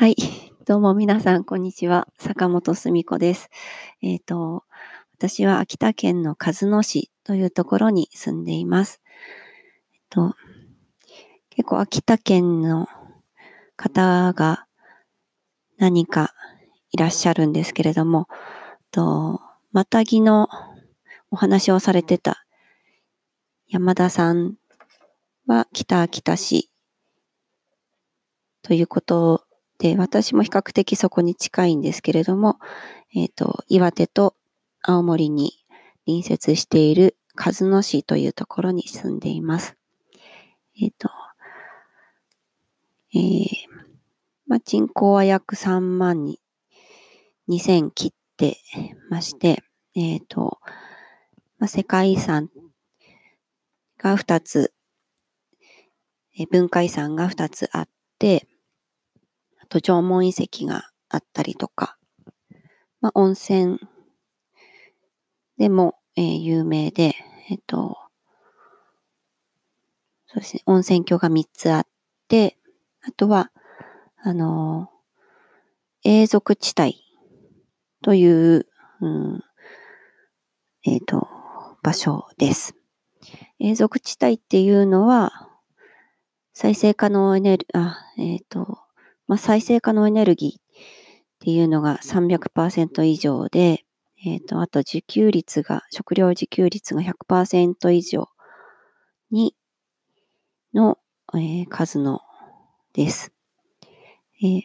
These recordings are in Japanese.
はい。どうも皆さん、こんにちは。坂本澄子です。えっ、ー、と、私は秋田県の鹿角市というところに住んでいます。えっと、結構秋田県の方が何かいらっしゃるんですけれども、と、またぎのお話をされてた山田さんは北秋田市ということで、私も比較的そこに近いんですけれども、えっ、ー、と、岩手と青森に隣接している鹿角市というところに住んでいます。えっ、ー、と、えー、まあ、人口は約3万に2000切ってまして、えっ、ー、と、まあ、世界遺産が2つ、え文化遺産が2つあって、と縄文遺跡があったりとか、まあ、温泉。でも、えー、有名で、えっ、と、そうですね、温泉郷が3つあって、あとは、あの、永続地帯という、うん、えっ、と、場所です。永続地帯っていうのは、再生可能エネル、あ、えっ、と、まあ、再生可能エネルギーっていうのが300%以上で、えっ、ー、と、あと自給率が、食料自給率が100%以上に、の、えー、数のです。えー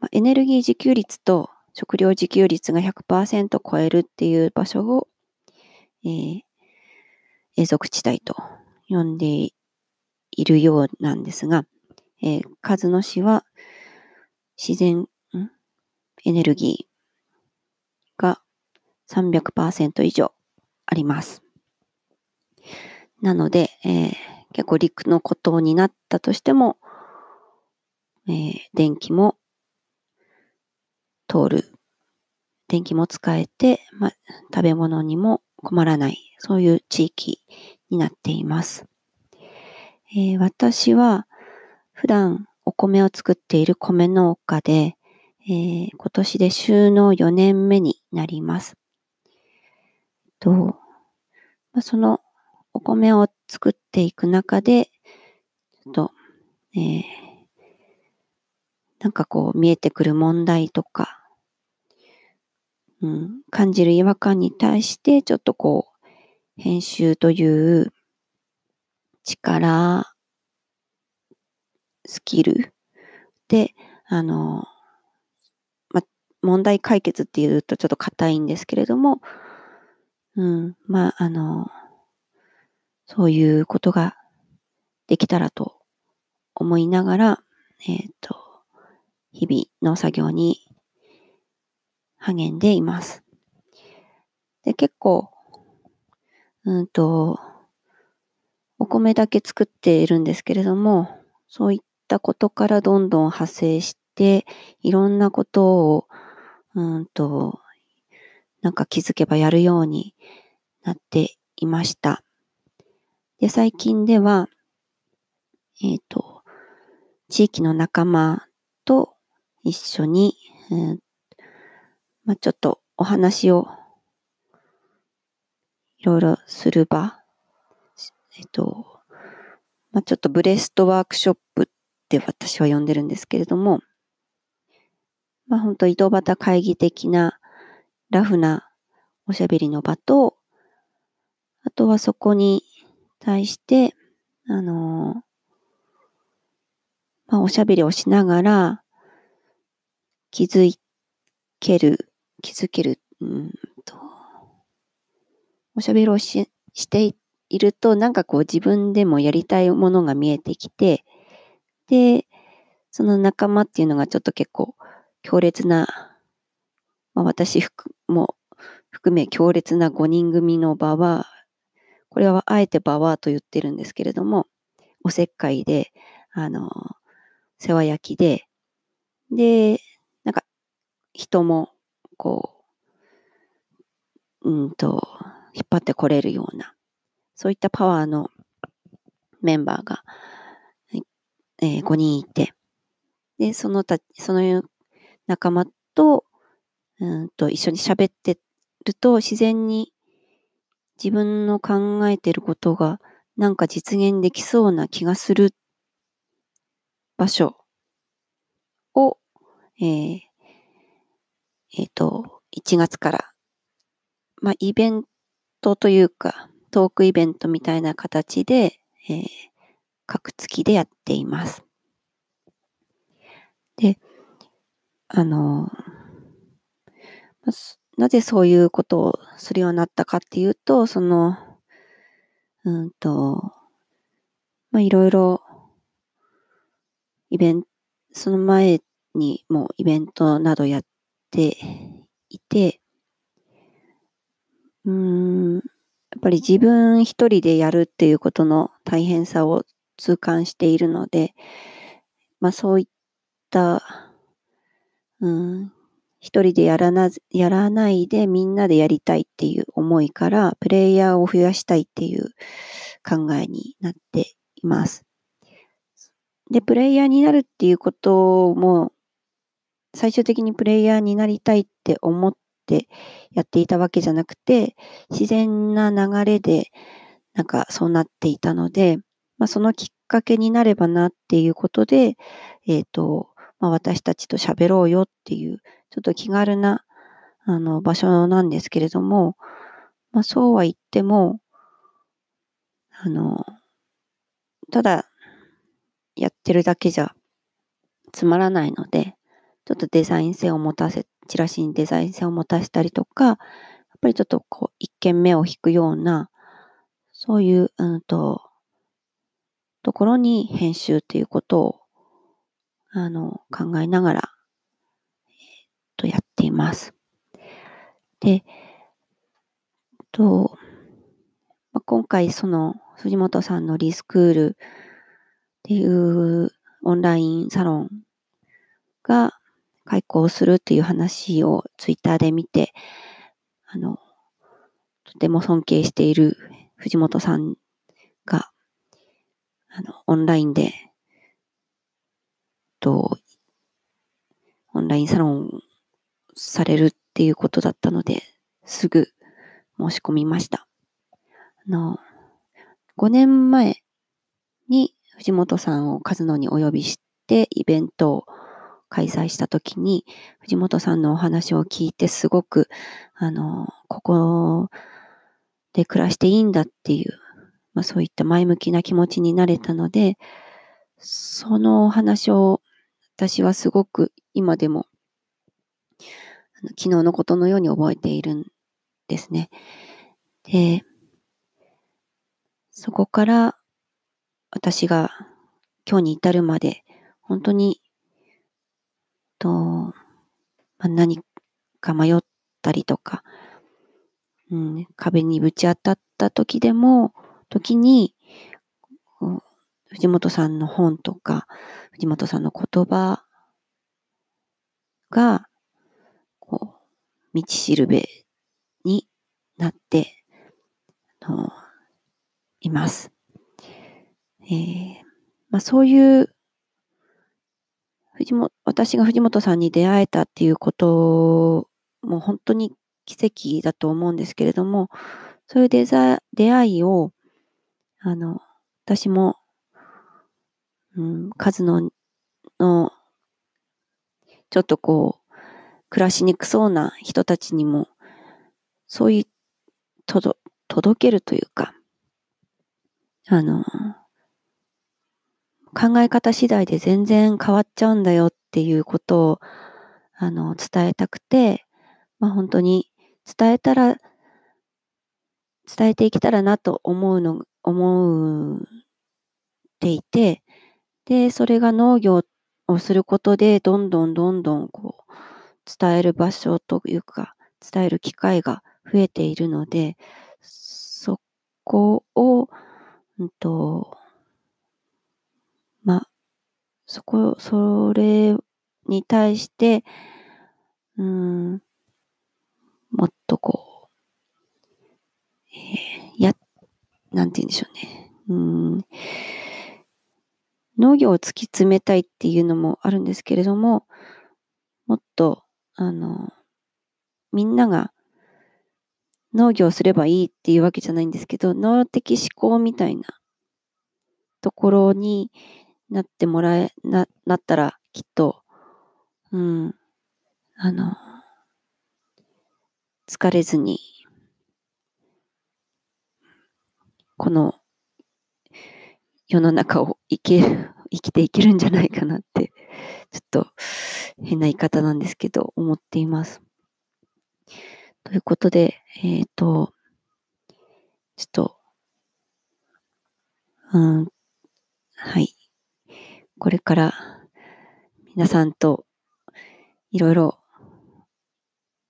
まあ、エネルギー自給率と食料自給率が100%超えるっていう場所を、えー、永続地帯と呼んでいるようなんですが、えー、カズノ市は自然、エネルギーが300%以上あります。なので、えー、結構陸の孤島になったとしても、えー、電気も通る。電気も使えて、ま、食べ物にも困らない。そういう地域になっています。えー、私は、普段お米を作っている米農家で、えー、今年で収納4年目になります。とまあ、そのお米を作っていく中で、と、えー、なんかこう見えてくる問題とか、うん、感じる違和感に対して、ちょっとこう、編集という力スキルで、あの、ま、問題解決っていうとちょっと硬いんですけれども、うん、まあ、あの、そういうことができたらと思いながら、えっ、ー、と、日々農作業に励んでいます。で、結構、うんと、お米だけ作っているんですけれども、そういっったことからどんどん派生して、いろんなことを、うんと、なんか気づけばやるようになっていました。で、最近では、えっ、ー、と、地域の仲間と一緒に、えー、まあ、ちょっとお話をいろいろする場、えっ、ー、と、まあ、ちょっとブレストワークショップって私は呼んでるんですけれども、まあ本当井戸端会議的なラフなおしゃべりの場と、あとはそこに対して、あのまあおしゃべりをしながら気づける、気づける、うんと、おしゃべりをししていると、なんかこう自分でもやりたいものが見えてきて、で、その仲間っていうのがちょっと結構強烈な、まあ、私も含め強烈な5人組の場は、これはあえて場はと言ってるんですけれども、おせっかいで、あの、世話焼きで、で、なんか人もこう、うんと、引っ張ってこれるような、そういったパワーのメンバーがえー、5人いて、で、そのた、その仲間と、うんと一緒に喋ってると自然に自分の考えてることがなんか実現できそうな気がする場所を、えー、えっ、ー、と、1月から、まあ、イベントというか、トークイベントみたいな形で、えー、各月でやっています。で、あの、なぜそういうことをするようになったかっていうと、その、うんと、まあ、いろいろ、イベント、その前にもイベントなどやっていて、うん、やっぱり自分一人でやるっていうことの大変さを痛感しているので、まあそういった、うん、一人でやらな、やらないでみんなでやりたいっていう思いから、プレイヤーを増やしたいっていう考えになっています。で、プレイヤーになるっていうことも、最終的にプレイヤーになりたいって思ってやっていたわけじゃなくて、自然な流れで、なんかそうなっていたので、まあ、そのきっかけになればなっていうことで、えっ、ー、と、まあ、私たちと喋ろうよっていうちょっと気軽な、あの、場所なんですけれども、まあ、そうは言っても、あの、ただ、やってるだけじゃつまらないので、ちょっとデザイン性を持たせ、チラシにデザイン性を持たせたりとか、やっぱりちょっとこう、一見目を引くような、そういう、うんと、ところに編集っていうことを、あの、考えながらえっとやっています。で、と、まあ、今回その藤本さんのリスクールっていうオンラインサロンが開講するっていう話をツイッターで見て、あの、とても尊敬している藤本さんが、あの、オンラインで、と、オンラインサロンされるっていうことだったので、すぐ申し込みました。あの、5年前に藤本さんを数野にお呼びしてイベントを開催したときに、藤本さんのお話を聞いてすごく、あの、ここで暮らしていいんだっていう、まあそういった前向きな気持ちになれたので、そのお話を私はすごく今でも昨日のことのように覚えているんですね。で、そこから私が今日に至るまで本当に、と、まあ、何か迷ったりとか、うん、壁にぶち当たった時でも、時に、藤本さんの本とか、藤本さんの言葉が、こう、道しるべになってのいます。えー、まあ、そういう藤本、私が藤本さんに出会えたっていうことも本当に奇跡だと思うんですけれども、そういう出出会いを、あの、私も、うん、数の、の、ちょっとこう、暮らしにくそうな人たちにも、そういう、とど、届けるというか、あの、考え方次第で全然変わっちゃうんだよっていうことを、あの、伝えたくて、まあ本当に伝えたら、伝えていけたらなと思うの、思っていて、で、それが農業をすることで、どんどんどんどんこう、伝える場所というか、伝える機会が増えているので、そこを、うんと、ま、そこ、それに対して、うん、もっとこう、えー、なんて言うんでしょうね。うん、農業を突き詰めたいっていうのもあるんですけれども、もっと、あの、みんなが農業すればいいっていうわけじゃないんですけど、脳的思考みたいなところになってもらえ、な、なったらきっと、うん、あの、疲れずに、この世の中を生きる、生きていけるんじゃないかなって、ちょっと変な言い方なんですけど、思っています。ということで、えっ、ー、と、ちょっと、うん、はい。これから皆さんといろいろ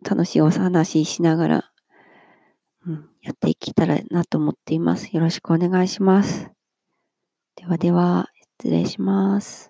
楽しいお話ししながら、うん、やっていけたらなと思っています。よろしくお願いします。ではでは、失礼します。